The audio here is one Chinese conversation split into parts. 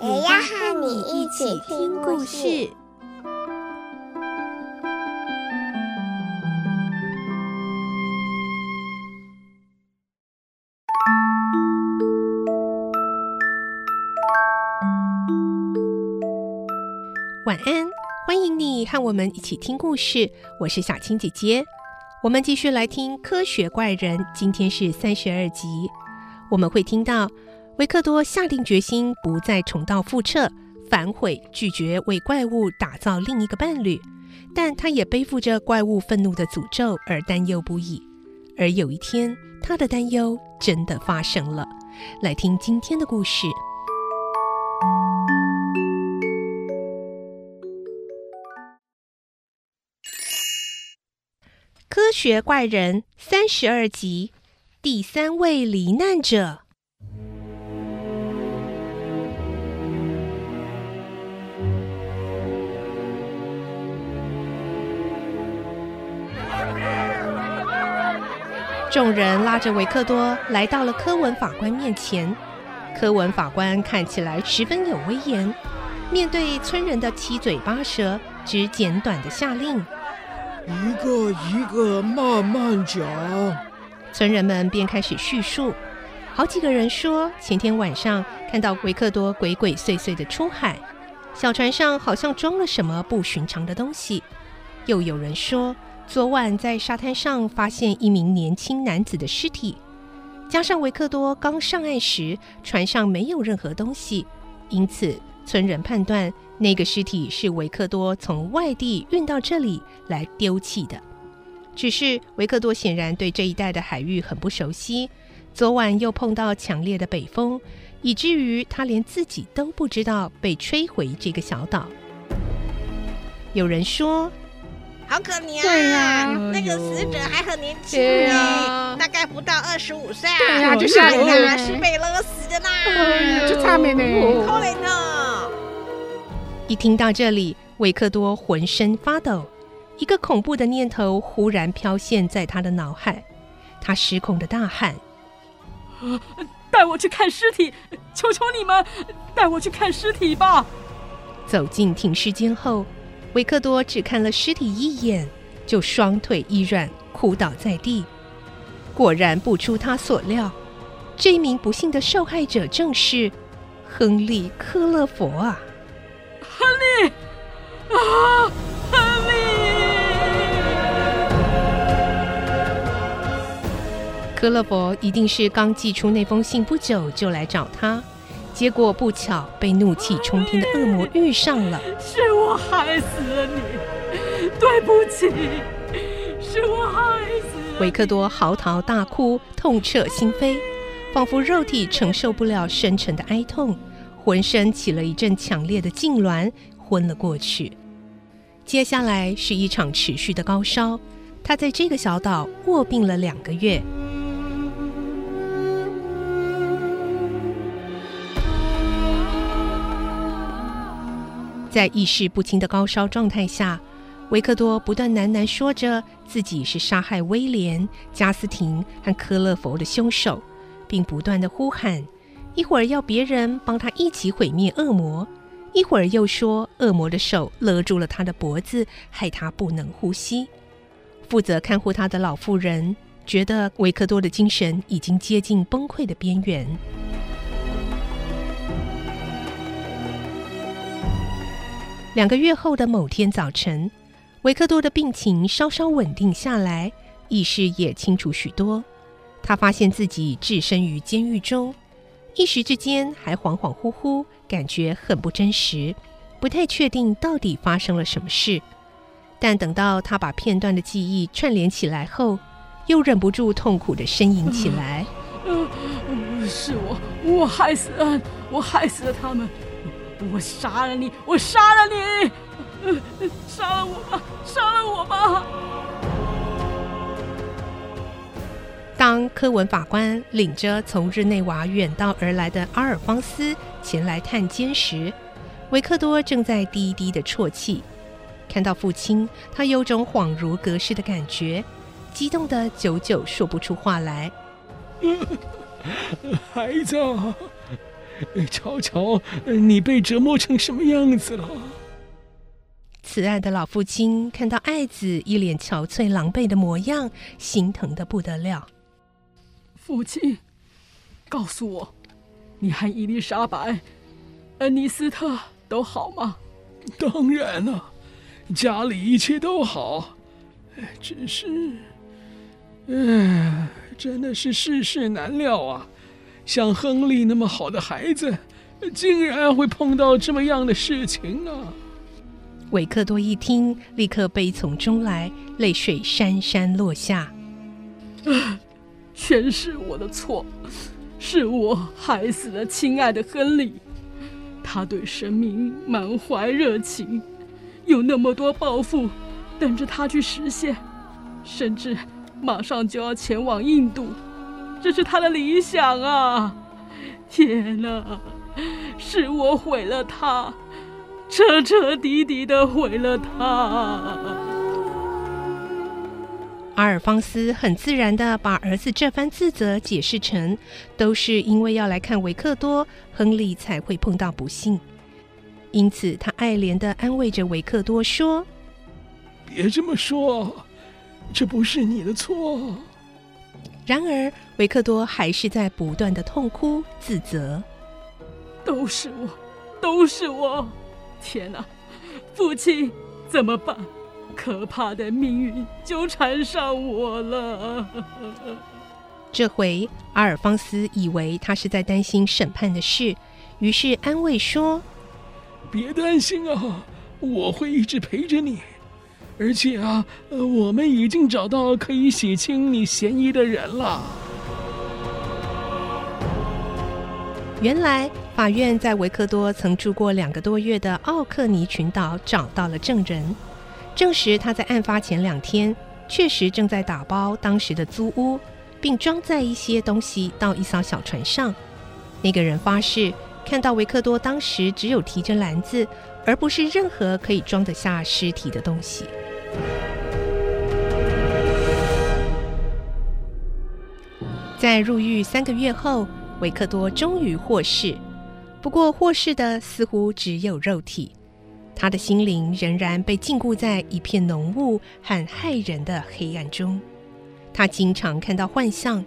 也要和你一起听故事。晚安，欢迎你和我们一起听故事。我是小青姐姐，我们继续来听《科学怪人》，今天是三十二集。我们会听到维克多下定决心不再重蹈覆辙，反悔拒绝为怪物打造另一个伴侣，但他也背负着怪物愤怒的诅咒而担忧不已。而有一天，他的担忧真的发生了。来听今天的故事。科学怪人三十二集，第三位罹难者。众人拉着维克多来到了科文法官面前。科文法官看起来十分有威严，面对村人的七嘴八舌，只简短的下令。一个一个慢慢讲，村人们便开始叙述。好几个人说，前天晚上看到维克多鬼鬼祟祟的出海，小船上好像装了什么不寻常的东西。又有人说，昨晚在沙滩上发现一名年轻男子的尸体，加上维克多刚上岸时船上没有任何东西，因此村人判断。那个尸体是维克多从外地运到这里来丢弃的，只是维克多显然对这一带的海域很不熟悉，昨晚又碰到强烈的北风，以至于他连自己都不知道被吹回这个小岛。有人说：“好可怜啊！对啊，那个死者还很年轻呢，啊、大概不到二十五岁啊！对啊，就是人啊，是被勒死的啦！就差没呢，可怜呢。”一听到这里，维克多浑身发抖，一个恐怖的念头忽然飘现在他的脑海，他失控的大喊：“带我去看尸体！求求你们，带我去看尸体吧！”走进停尸间后，维克多只看了尸体一眼，就双腿一软，哭倒在地。果然不出他所料，这一名不幸的受害者正是亨利·科勒佛啊！亨利啊，亨利！科勒佛一定是刚寄出那封信不久就来找他，结果不巧被怒气冲天的恶魔遇上了。是我害死了你，对不起，是我害死了。维克多嚎啕大哭，痛彻心扉，仿佛肉体承受不了深沉的哀痛。浑身起了一阵强烈的痉挛，昏了过去。接下来是一场持续的高烧，他在这个小岛卧病了两个月。在意识不清的高烧状态下，维克多不断喃喃说着自己是杀害威廉、加斯廷和科勒佛的凶手，并不断地呼喊。一会儿要别人帮他一起毁灭恶魔，一会儿又说恶魔的手勒住了他的脖子，害他不能呼吸。负责看护他的老妇人觉得维克多的精神已经接近崩溃的边缘。两个月后的某天早晨，维克多的病情稍稍稳定下来，意识也清楚许多。他发现自己置身于监狱中。一时之间还恍恍惚惚，感觉很不真实，不太确定到底发生了什么事。但等到他把片段的记忆串联起来后，又忍不住痛苦地呻吟起来。是我，我害死了，我害死了他们。我杀了你！我杀了你！呃，杀了我吧！杀了我吧！当科文法官领着从日内瓦远道而来的阿尔方斯前来探监时，维克多正在低低的啜泣。看到父亲，他有种恍如隔世的感觉，激动的久久说不出话来。孩子，瞧瞧，你被折磨成什么样子了？慈爱的老父亲看到爱子一脸憔悴、狼狈的模样，心疼的不得了。父亲，告诉我，你和伊丽莎白、恩尼斯特都好吗？当然了，家里一切都好，只是，唉，真的是世事难料啊！像亨利那么好的孩子，竟然会碰到这么样的事情啊！维克多一听，立刻悲从中来，泪水潸潸落下。全是我的错，是我害死了亲爱的亨利。他对神明满怀热情，有那么多抱负等着他去实现，甚至马上就要前往印度，这是他的理想啊！天哪，是我毁了他，彻彻底底的毁了他。阿尔方斯很自然的把儿子这番自责解释成，都是因为要来看维克多，亨利才会碰到不幸。因此，他爱怜的安慰着维克多说：“别这么说，这不是你的错。”然而，维克多还是在不断的痛哭自责：“都是我，都是我！天哪，父亲，怎么办？”可怕的命运纠缠上我了。这回阿尔方斯以为他是在担心审判的事，于是安慰说：“别担心啊，我会一直陪着你。而且啊，我们已经找到可以洗清你嫌疑的人了。”原来法院在维克多曾住过两个多月的奥克尼群岛找到了证人。证实他在案发前两天确实正在打包当时的租屋，并装载一些东西到一艘小船上。那个人发誓看到维克多当时只有提着篮子，而不是任何可以装得下尸体的东西。在入狱三个月后，维克多终于获释，不过获释的似乎只有肉体。他的心灵仍然被禁锢在一片浓雾和骇人的黑暗中。他经常看到幻象，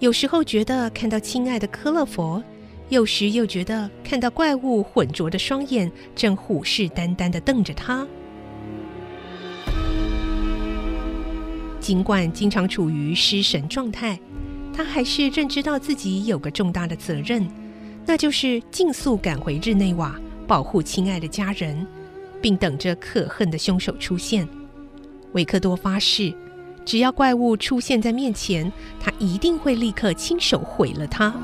有时候觉得看到亲爱的科勒佛，有时又觉得看到怪物浑浊的双眼正虎视眈眈地瞪着他。尽管经常处于失神状态，他还是认知到自己有个重大的责任，那就是尽速赶回日内瓦，保护亲爱的家人。并等着可恨的凶手出现。维克多发誓，只要怪物出现在面前，他一定会立刻亲手毁了他。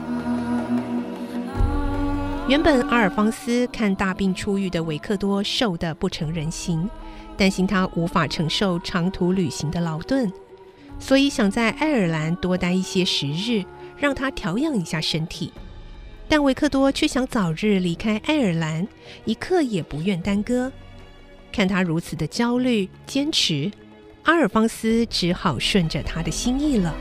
原本阿尔方斯看大病初愈的维克多瘦得不成人形，担心他无法承受长途旅行的劳顿，所以想在爱尔兰多待一些时日，让他调养一下身体。但维克多却想早日离开爱尔兰，一刻也不愿耽搁。看他如此的焦虑坚持，阿尔方斯只好顺着他的心意了。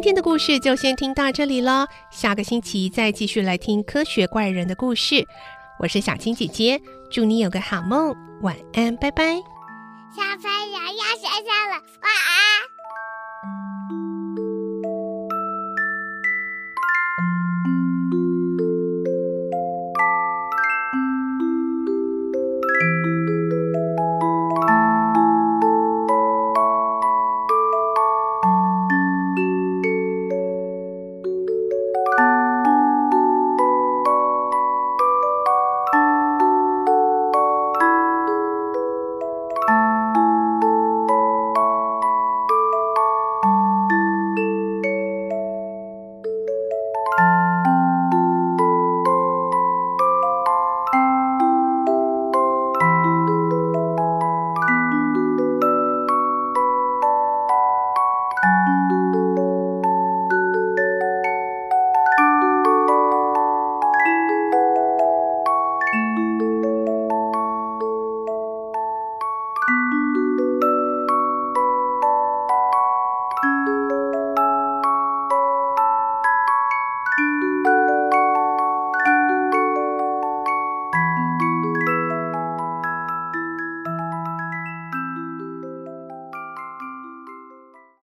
今天的故事就先听到这里了，下个星期再继续来听科学怪人的故事。我是小青姐姐，祝你有个好梦，晚安，拜拜。小朋友要睡觉了，晚安。